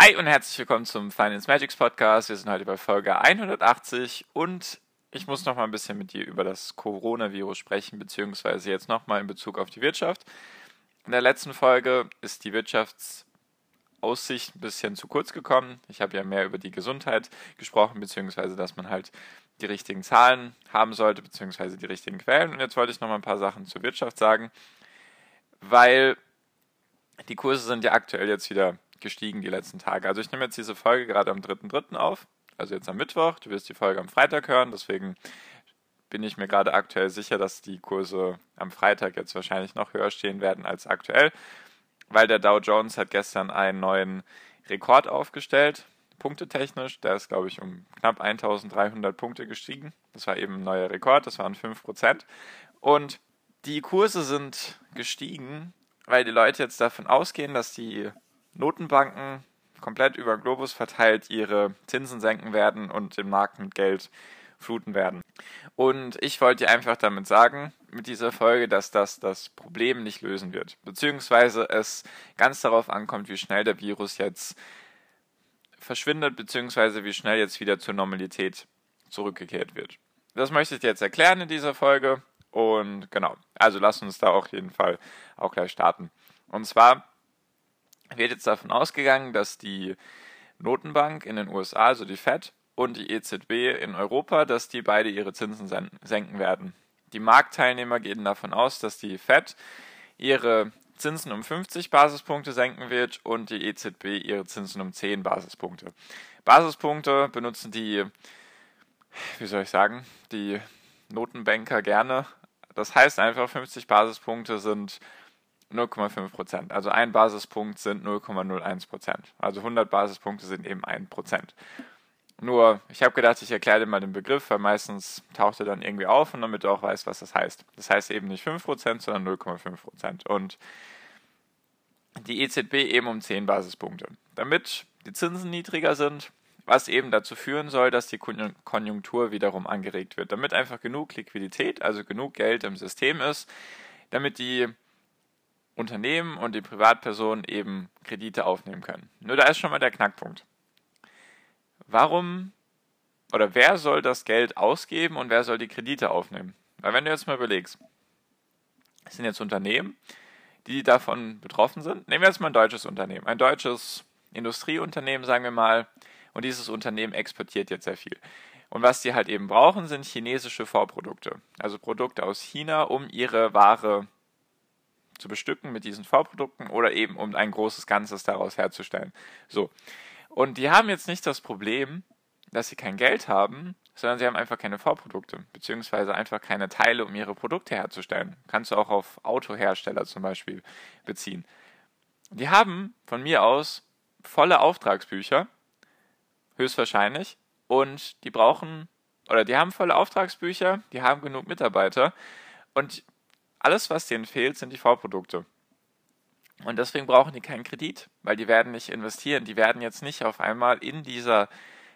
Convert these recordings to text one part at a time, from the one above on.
Hi und herzlich willkommen zum Finance Magics Podcast. Wir sind heute bei Folge 180 und ich muss noch mal ein bisschen mit dir über das Coronavirus sprechen, beziehungsweise jetzt noch mal in Bezug auf die Wirtschaft. In der letzten Folge ist die Wirtschaftsaussicht ein bisschen zu kurz gekommen. Ich habe ja mehr über die Gesundheit gesprochen, beziehungsweise dass man halt die richtigen Zahlen haben sollte, beziehungsweise die richtigen Quellen. Und jetzt wollte ich noch mal ein paar Sachen zur Wirtschaft sagen, weil die Kurse sind ja aktuell jetzt wieder gestiegen die letzten Tage. Also ich nehme jetzt diese Folge gerade am 3.3. auf, also jetzt am Mittwoch. Du wirst die Folge am Freitag hören, deswegen bin ich mir gerade aktuell sicher, dass die Kurse am Freitag jetzt wahrscheinlich noch höher stehen werden als aktuell, weil der Dow Jones hat gestern einen neuen Rekord aufgestellt, punktetechnisch. Der ist, glaube ich, um knapp 1300 Punkte gestiegen. Das war eben ein neuer Rekord, das waren 5%. Und die Kurse sind gestiegen, weil die Leute jetzt davon ausgehen, dass die Notenbanken komplett über den Globus verteilt ihre Zinsen senken werden und den Markt mit Geld fluten werden. Und ich wollte dir einfach damit sagen, mit dieser Folge, dass das das Problem nicht lösen wird. Beziehungsweise es ganz darauf ankommt, wie schnell der Virus jetzt verschwindet, beziehungsweise wie schnell jetzt wieder zur Normalität zurückgekehrt wird. Das möchte ich dir jetzt erklären in dieser Folge. Und genau, also lass uns da auf jeden Fall auch gleich starten. Und zwar wird jetzt davon ausgegangen, dass die Notenbank in den USA, also die Fed, und die EZB in Europa, dass die beide ihre Zinsen senken werden. Die Marktteilnehmer gehen davon aus, dass die Fed ihre Zinsen um 50 Basispunkte senken wird und die EZB ihre Zinsen um 10 Basispunkte. Basispunkte benutzen die, wie soll ich sagen, die Notenbanker gerne. Das heißt einfach, 50 Basispunkte sind 0,5 Prozent. Also ein Basispunkt sind 0,01 Prozent. Also 100 Basispunkte sind eben 1 Prozent. Nur, ich habe gedacht, ich erkläre dir mal den Begriff, weil meistens taucht er dann irgendwie auf und damit du auch weißt, was das heißt. Das heißt eben nicht 5%, sondern 0,5%. Und die EZB eben um 10 Basispunkte. Damit die Zinsen niedriger sind, was eben dazu führen soll, dass die Konjunktur wiederum angeregt wird. Damit einfach genug Liquidität, also genug Geld im System ist, damit die Unternehmen und die Privatpersonen eben Kredite aufnehmen können. Nur da ist schon mal der Knackpunkt. Warum oder wer soll das Geld ausgeben und wer soll die Kredite aufnehmen? Weil wenn du jetzt mal überlegst, es sind jetzt Unternehmen, die davon betroffen sind. Nehmen wir jetzt mal ein deutsches Unternehmen, ein deutsches Industrieunternehmen, sagen wir mal, und dieses Unternehmen exportiert jetzt sehr viel. Und was die halt eben brauchen, sind chinesische Vorprodukte, also Produkte aus China, um ihre Ware zu bestücken mit diesen Vorprodukten oder eben um ein großes Ganzes daraus herzustellen. So. Und die haben jetzt nicht das Problem, dass sie kein Geld haben, sondern sie haben einfach keine Vorprodukte, beziehungsweise einfach keine Teile, um ihre Produkte herzustellen. Kannst du auch auf Autohersteller zum Beispiel beziehen. Die haben von mir aus volle Auftragsbücher, höchstwahrscheinlich, und die brauchen, oder die haben volle Auftragsbücher, die haben genug Mitarbeiter und alles, was denen fehlt, sind die Vorprodukte. Und deswegen brauchen die keinen Kredit, weil die werden nicht investieren. Die werden jetzt nicht auf einmal in dieser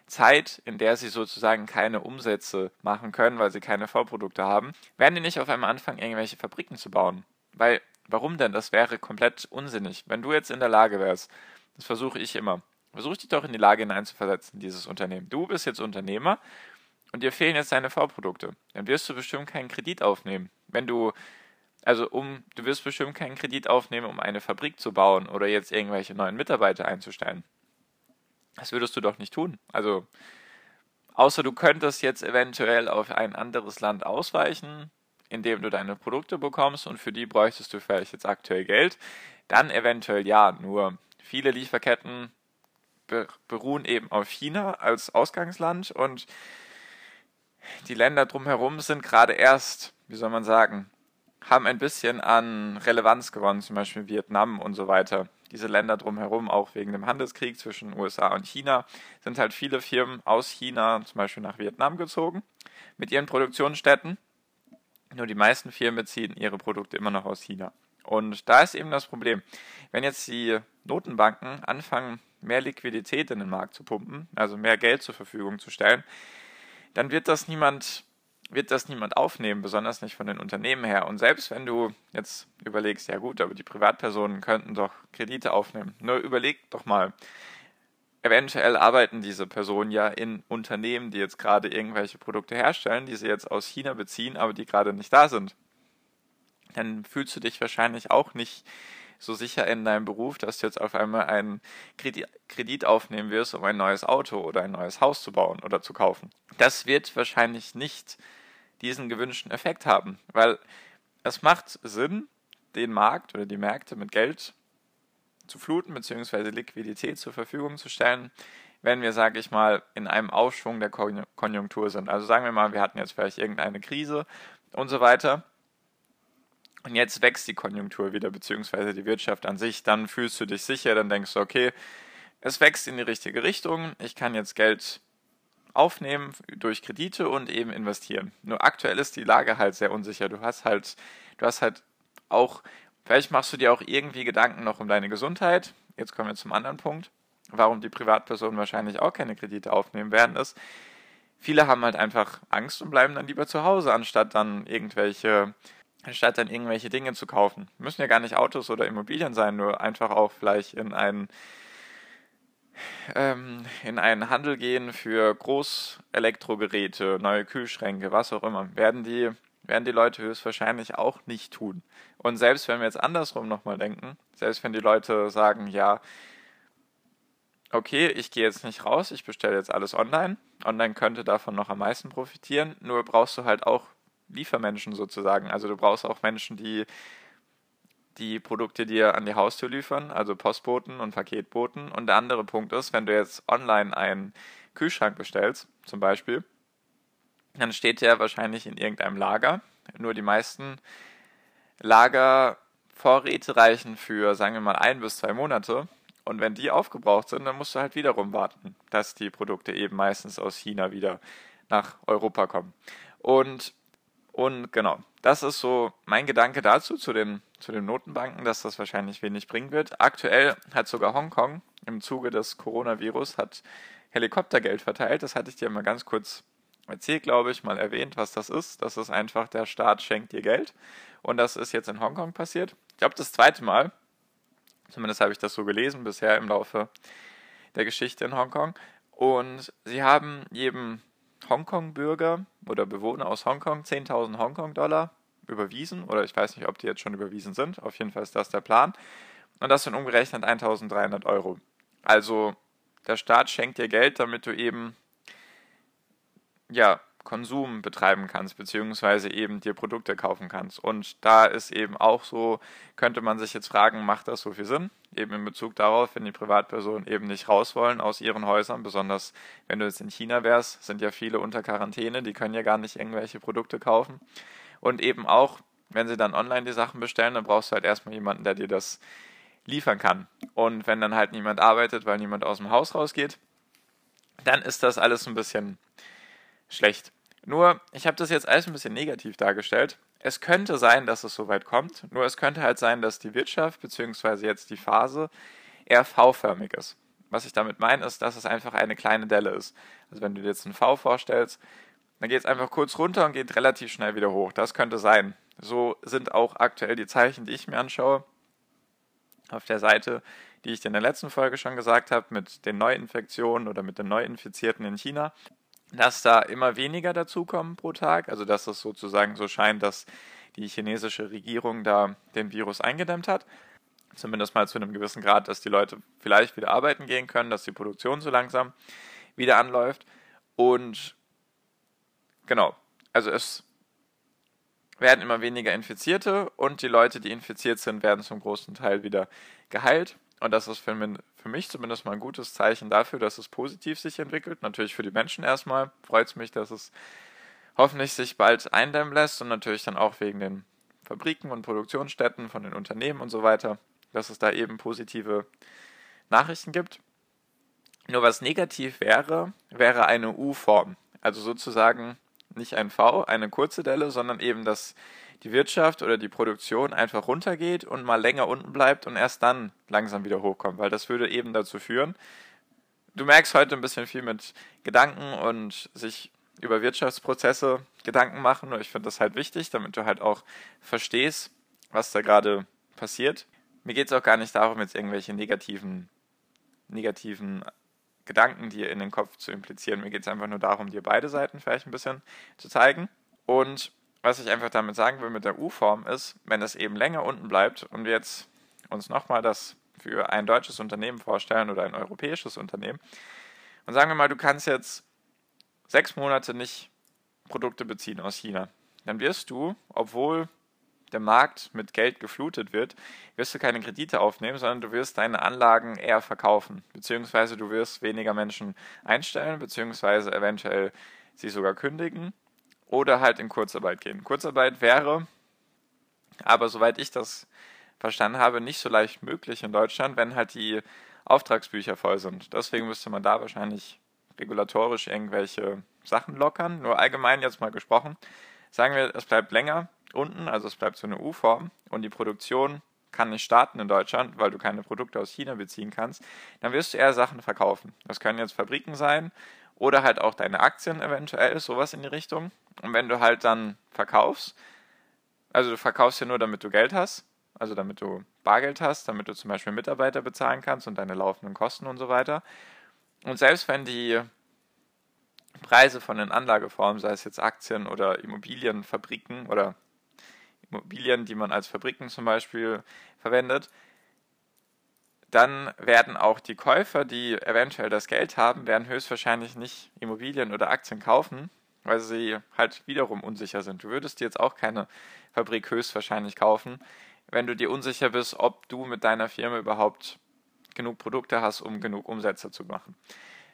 Zeit, in der sie sozusagen keine Umsätze machen können, weil sie keine Vorprodukte haben, werden die nicht auf einmal anfangen, irgendwelche Fabriken zu bauen. Weil, warum denn? Das wäre komplett unsinnig. Wenn du jetzt in der Lage wärst, das versuche ich immer, versuch dich doch in die Lage hineinzuversetzen, dieses Unternehmen. Du bist jetzt Unternehmer und dir fehlen jetzt deine Vorprodukte. Dann wirst du bestimmt keinen Kredit aufnehmen. Wenn du also um, du wirst bestimmt keinen Kredit aufnehmen, um eine Fabrik zu bauen oder jetzt irgendwelche neuen Mitarbeiter einzustellen. Das würdest du doch nicht tun. Also, außer du könntest jetzt eventuell auf ein anderes Land ausweichen, indem du deine Produkte bekommst und für die bräuchtest du vielleicht jetzt aktuell Geld, dann eventuell ja. Nur viele Lieferketten beruhen eben auf China als Ausgangsland und die Länder drumherum sind gerade erst, wie soll man sagen, haben ein bisschen an Relevanz gewonnen, zum Beispiel Vietnam und so weiter. Diese Länder drumherum, auch wegen dem Handelskrieg zwischen USA und China, sind halt viele Firmen aus China zum Beispiel nach Vietnam gezogen mit ihren Produktionsstätten. Nur die meisten Firmen beziehen ihre Produkte immer noch aus China. Und da ist eben das Problem. Wenn jetzt die Notenbanken anfangen, mehr Liquidität in den Markt zu pumpen, also mehr Geld zur Verfügung zu stellen, dann wird das niemand wird das niemand aufnehmen, besonders nicht von den Unternehmen her. Und selbst wenn du jetzt überlegst, ja gut, aber die Privatpersonen könnten doch Kredite aufnehmen. Nur überleg doch mal, eventuell arbeiten diese Personen ja in Unternehmen, die jetzt gerade irgendwelche Produkte herstellen, die sie jetzt aus China beziehen, aber die gerade nicht da sind. Dann fühlst du dich wahrscheinlich auch nicht so sicher in deinem Beruf, dass du jetzt auf einmal einen Kredit aufnehmen wirst, um ein neues Auto oder ein neues Haus zu bauen oder zu kaufen. Das wird wahrscheinlich nicht diesen gewünschten Effekt haben, weil es macht Sinn, den Markt oder die Märkte mit Geld zu fluten bzw. Liquidität zur Verfügung zu stellen, wenn wir, sage ich mal, in einem Aufschwung der Konjunktur sind. Also sagen wir mal, wir hatten jetzt vielleicht irgendeine Krise und so weiter. Und jetzt wächst die Konjunktur wieder, beziehungsweise die Wirtschaft an sich. Dann fühlst du dich sicher, dann denkst du, okay, es wächst in die richtige Richtung. Ich kann jetzt Geld aufnehmen durch Kredite und eben investieren. Nur aktuell ist die Lage halt sehr unsicher. Du hast halt, du hast halt auch, vielleicht machst du dir auch irgendwie Gedanken noch um deine Gesundheit. Jetzt kommen wir zum anderen Punkt. Warum die Privatpersonen wahrscheinlich auch keine Kredite aufnehmen werden, ist, viele haben halt einfach Angst und bleiben dann lieber zu Hause, anstatt dann irgendwelche anstatt dann irgendwelche Dinge zu kaufen. Müssen ja gar nicht Autos oder Immobilien sein, nur einfach auch vielleicht in einen ähm, in einen Handel gehen für Großelektrogeräte, neue Kühlschränke, was auch immer, werden die, werden die Leute höchstwahrscheinlich auch nicht tun. Und selbst wenn wir jetzt andersrum nochmal denken, selbst wenn die Leute sagen, ja, okay, ich gehe jetzt nicht raus, ich bestelle jetzt alles online, online könnte davon noch am meisten profitieren, nur brauchst du halt auch Liefermenschen sozusagen. Also du brauchst auch Menschen, die die Produkte dir an die Haustür liefern, also Postboten und Paketboten. Und der andere Punkt ist, wenn du jetzt online einen Kühlschrank bestellst, zum Beispiel, dann steht der wahrscheinlich in irgendeinem Lager. Nur die meisten Lagervorräte reichen für, sagen wir mal, ein bis zwei Monate. Und wenn die aufgebraucht sind, dann musst du halt wiederum warten, dass die Produkte eben meistens aus China wieder nach Europa kommen. Und und genau, das ist so mein Gedanke dazu, zu den, zu den Notenbanken, dass das wahrscheinlich wenig bringen wird. Aktuell hat sogar Hongkong im Zuge des Coronavirus hat Helikoptergeld verteilt. Das hatte ich dir mal ganz kurz erzählt, glaube ich, mal erwähnt, was das ist. Das ist einfach, der Staat schenkt dir Geld. Und das ist jetzt in Hongkong passiert. Ich glaube, das zweite Mal. Zumindest habe ich das so gelesen bisher im Laufe der Geschichte in Hongkong. Und sie haben jedem Hongkong-Bürger oder Bewohner aus Hongkong 10.000 Hongkong-Dollar überwiesen oder ich weiß nicht, ob die jetzt schon überwiesen sind. Auf jeden Fall ist das der Plan. Und das sind umgerechnet 1.300 Euro. Also der Staat schenkt dir Geld, damit du eben ja Konsum betreiben kannst, beziehungsweise eben dir Produkte kaufen kannst. Und da ist eben auch so, könnte man sich jetzt fragen, macht das so viel Sinn? Eben in Bezug darauf, wenn die Privatpersonen eben nicht raus wollen aus ihren Häusern, besonders wenn du jetzt in China wärst, sind ja viele unter Quarantäne, die können ja gar nicht irgendwelche Produkte kaufen. Und eben auch, wenn sie dann online die Sachen bestellen, dann brauchst du halt erstmal jemanden, der dir das liefern kann. Und wenn dann halt niemand arbeitet, weil niemand aus dem Haus rausgeht, dann ist das alles ein bisschen schlecht. Nur, ich habe das jetzt alles ein bisschen negativ dargestellt. Es könnte sein, dass es soweit kommt, nur es könnte halt sein, dass die Wirtschaft bzw. jetzt die Phase eher V-förmig ist. Was ich damit meine, ist, dass es einfach eine kleine Delle ist. Also wenn du dir jetzt ein V vorstellst, dann geht es einfach kurz runter und geht relativ schnell wieder hoch. Das könnte sein. So sind auch aktuell die Zeichen, die ich mir anschaue. Auf der Seite, die ich dir in der letzten Folge schon gesagt habe, mit den Neuinfektionen oder mit den Neuinfizierten in China dass da immer weniger dazukommen pro Tag, also dass es sozusagen so scheint, dass die chinesische Regierung da den Virus eingedämmt hat. Zumindest mal zu einem gewissen Grad, dass die Leute vielleicht wieder arbeiten gehen können, dass die Produktion so langsam wieder anläuft. Und genau, also es werden immer weniger Infizierte und die Leute, die infiziert sind, werden zum großen Teil wieder geheilt. Und das ist für, für mich zumindest mal ein gutes Zeichen dafür, dass es positiv sich entwickelt. Natürlich für die Menschen erstmal freut es mich, dass es hoffentlich sich bald eindämmen lässt und natürlich dann auch wegen den Fabriken und Produktionsstätten, von den Unternehmen und so weiter, dass es da eben positive Nachrichten gibt. Nur was negativ wäre, wäre eine U-Form. Also sozusagen nicht ein V, eine kurze Delle, sondern eben, dass die Wirtschaft oder die Produktion einfach runtergeht und mal länger unten bleibt und erst dann langsam wieder hochkommt, weil das würde eben dazu führen, du merkst heute ein bisschen viel mit Gedanken und sich über Wirtschaftsprozesse Gedanken machen. Und ich finde das halt wichtig, damit du halt auch verstehst, was da gerade passiert. Mir geht es auch gar nicht darum, jetzt irgendwelche negativen, negativen Gedanken dir in den Kopf zu implizieren. Mir geht es einfach nur darum, dir beide Seiten vielleicht ein bisschen zu zeigen. Und was ich einfach damit sagen will mit der U-Form ist, wenn es eben länger unten bleibt und wir jetzt uns nochmal das für ein deutsches Unternehmen vorstellen oder ein europäisches Unternehmen und sagen wir mal, du kannst jetzt sechs Monate nicht Produkte beziehen aus China, dann wirst du, obwohl der Markt mit Geld geflutet wird, wirst du keine Kredite aufnehmen, sondern du wirst deine Anlagen eher verkaufen, beziehungsweise du wirst weniger Menschen einstellen, beziehungsweise eventuell sie sogar kündigen oder halt in Kurzarbeit gehen. Kurzarbeit wäre, aber soweit ich das verstanden habe, nicht so leicht möglich in Deutschland, wenn halt die Auftragsbücher voll sind. Deswegen müsste man da wahrscheinlich regulatorisch irgendwelche Sachen lockern. Nur allgemein jetzt mal gesprochen. Sagen wir, es bleibt länger unten, also es bleibt so eine U-Form und die Produktion kann nicht starten in Deutschland, weil du keine Produkte aus China beziehen kannst, dann wirst du eher Sachen verkaufen. Das können jetzt Fabriken sein oder halt auch deine Aktien eventuell, sowas in die Richtung. Und wenn du halt dann verkaufst, also du verkaufst ja nur, damit du Geld hast, also damit du Bargeld hast, damit du zum Beispiel Mitarbeiter bezahlen kannst und deine laufenden Kosten und so weiter. Und selbst wenn die Preise von den Anlageformen, sei es jetzt Aktien oder Immobilienfabriken oder Immobilien, die man als Fabriken zum Beispiel verwendet, dann werden auch die Käufer, die eventuell das Geld haben, werden höchstwahrscheinlich nicht Immobilien oder Aktien kaufen, weil sie halt wiederum unsicher sind. Du würdest dir jetzt auch keine Fabrik höchstwahrscheinlich kaufen, wenn du dir unsicher bist, ob du mit deiner Firma überhaupt genug Produkte hast, um genug Umsätze zu machen.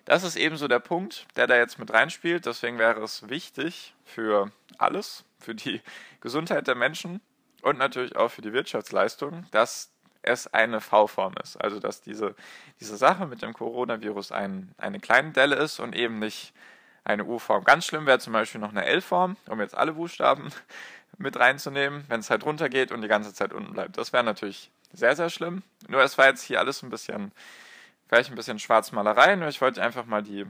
Das ist ebenso der Punkt, der da jetzt mit reinspielt. Deswegen wäre es wichtig für alles, für die Gesundheit der Menschen und natürlich auch für die Wirtschaftsleistung, dass es eine V-Form ist. Also dass diese, diese Sache mit dem Coronavirus ein, eine kleine Delle ist und eben nicht eine U-Form. Ganz schlimm wäre zum Beispiel noch eine L-Form, um jetzt alle Buchstaben mit reinzunehmen, wenn es halt runtergeht und die ganze Zeit unten bleibt. Das wäre natürlich sehr, sehr schlimm. Nur es war jetzt hier alles ein bisschen, vielleicht ein bisschen Schwarzmalerei, nur ich wollte einfach mal die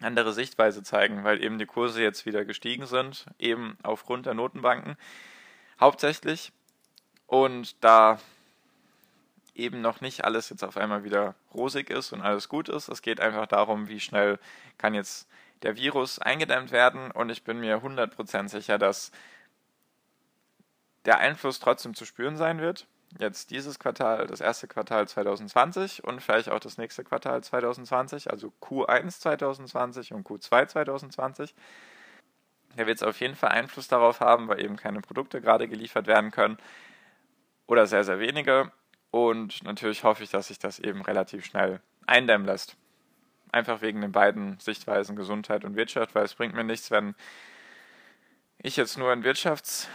andere Sichtweise zeigen, weil eben die Kurse jetzt wieder gestiegen sind, eben aufgrund der Notenbanken hauptsächlich. Und da eben noch nicht alles jetzt auf einmal wieder rosig ist und alles gut ist. Es geht einfach darum, wie schnell kann jetzt der Virus eingedämmt werden. Und ich bin mir 100% sicher, dass der Einfluss trotzdem zu spüren sein wird. Jetzt dieses Quartal, das erste Quartal 2020 und vielleicht auch das nächste Quartal 2020, also Q1 2020 und Q2 2020. Der wird es auf jeden Fall Einfluss darauf haben, weil eben keine Produkte gerade geliefert werden können oder sehr, sehr wenige. Und natürlich hoffe ich, dass sich das eben relativ schnell eindämmen lässt. Einfach wegen den beiden Sichtweisen Gesundheit und Wirtschaft, weil es bringt mir nichts, wenn ich jetzt nur in Wirtschafts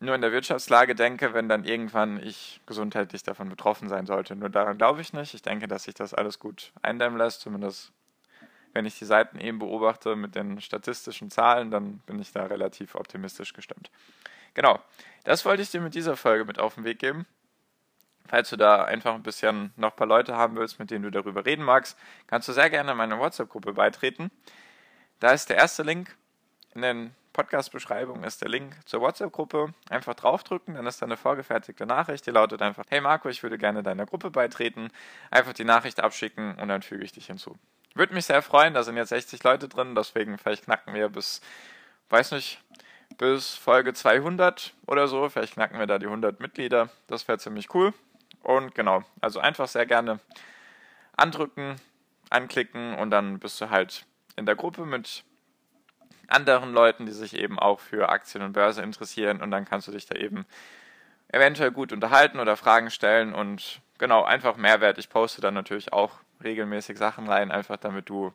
nur in der Wirtschaftslage denke, wenn dann irgendwann ich gesundheitlich davon betroffen sein sollte. Nur daran glaube ich nicht. Ich denke, dass sich das alles gut eindämmen lässt, zumindest wenn ich die Seiten eben beobachte mit den statistischen Zahlen, dann bin ich da relativ optimistisch gestimmt. Genau, das wollte ich dir mit dieser Folge mit auf den Weg geben. Falls du da einfach ein bisschen noch ein paar Leute haben willst, mit denen du darüber reden magst, kannst du sehr gerne meiner WhatsApp-Gruppe beitreten. Da ist der erste Link in den Podcast-Beschreibung ist der Link zur WhatsApp-Gruppe. Einfach draufdrücken, dann ist da eine vorgefertigte Nachricht, die lautet einfach: Hey Marco, ich würde gerne deiner Gruppe beitreten. Einfach die Nachricht abschicken und dann füge ich dich hinzu. Würde mich sehr freuen, da sind jetzt 60 Leute drin, deswegen vielleicht knacken wir bis, weiß nicht, bis Folge 200 oder so. Vielleicht knacken wir da die 100 Mitglieder. Das wäre ziemlich cool. Und genau, also einfach sehr gerne andrücken, anklicken und dann bist du halt in der Gruppe mit anderen Leuten, die sich eben auch für Aktien und Börse interessieren und dann kannst du dich da eben eventuell gut unterhalten oder Fragen stellen und genau, einfach Mehrwert. Ich poste dann natürlich auch regelmäßig Sachen rein, einfach damit du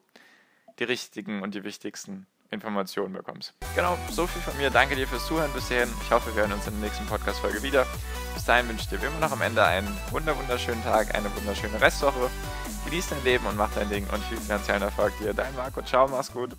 die richtigen und die wichtigsten Informationen bekommst. Genau, so viel von mir. Danke dir fürs Zuhören bis hierhin. Ich hoffe, wir hören uns in der nächsten Podcast-Folge wieder. Bis dahin wünsche ich dir wie immer noch am Ende einen wunderschönen Tag, eine wunderschöne Restwoche. Genieß dein Leben und mach dein Ding und viel finanziellen Erfolg dir. Dein Marco, ciao, mach's gut.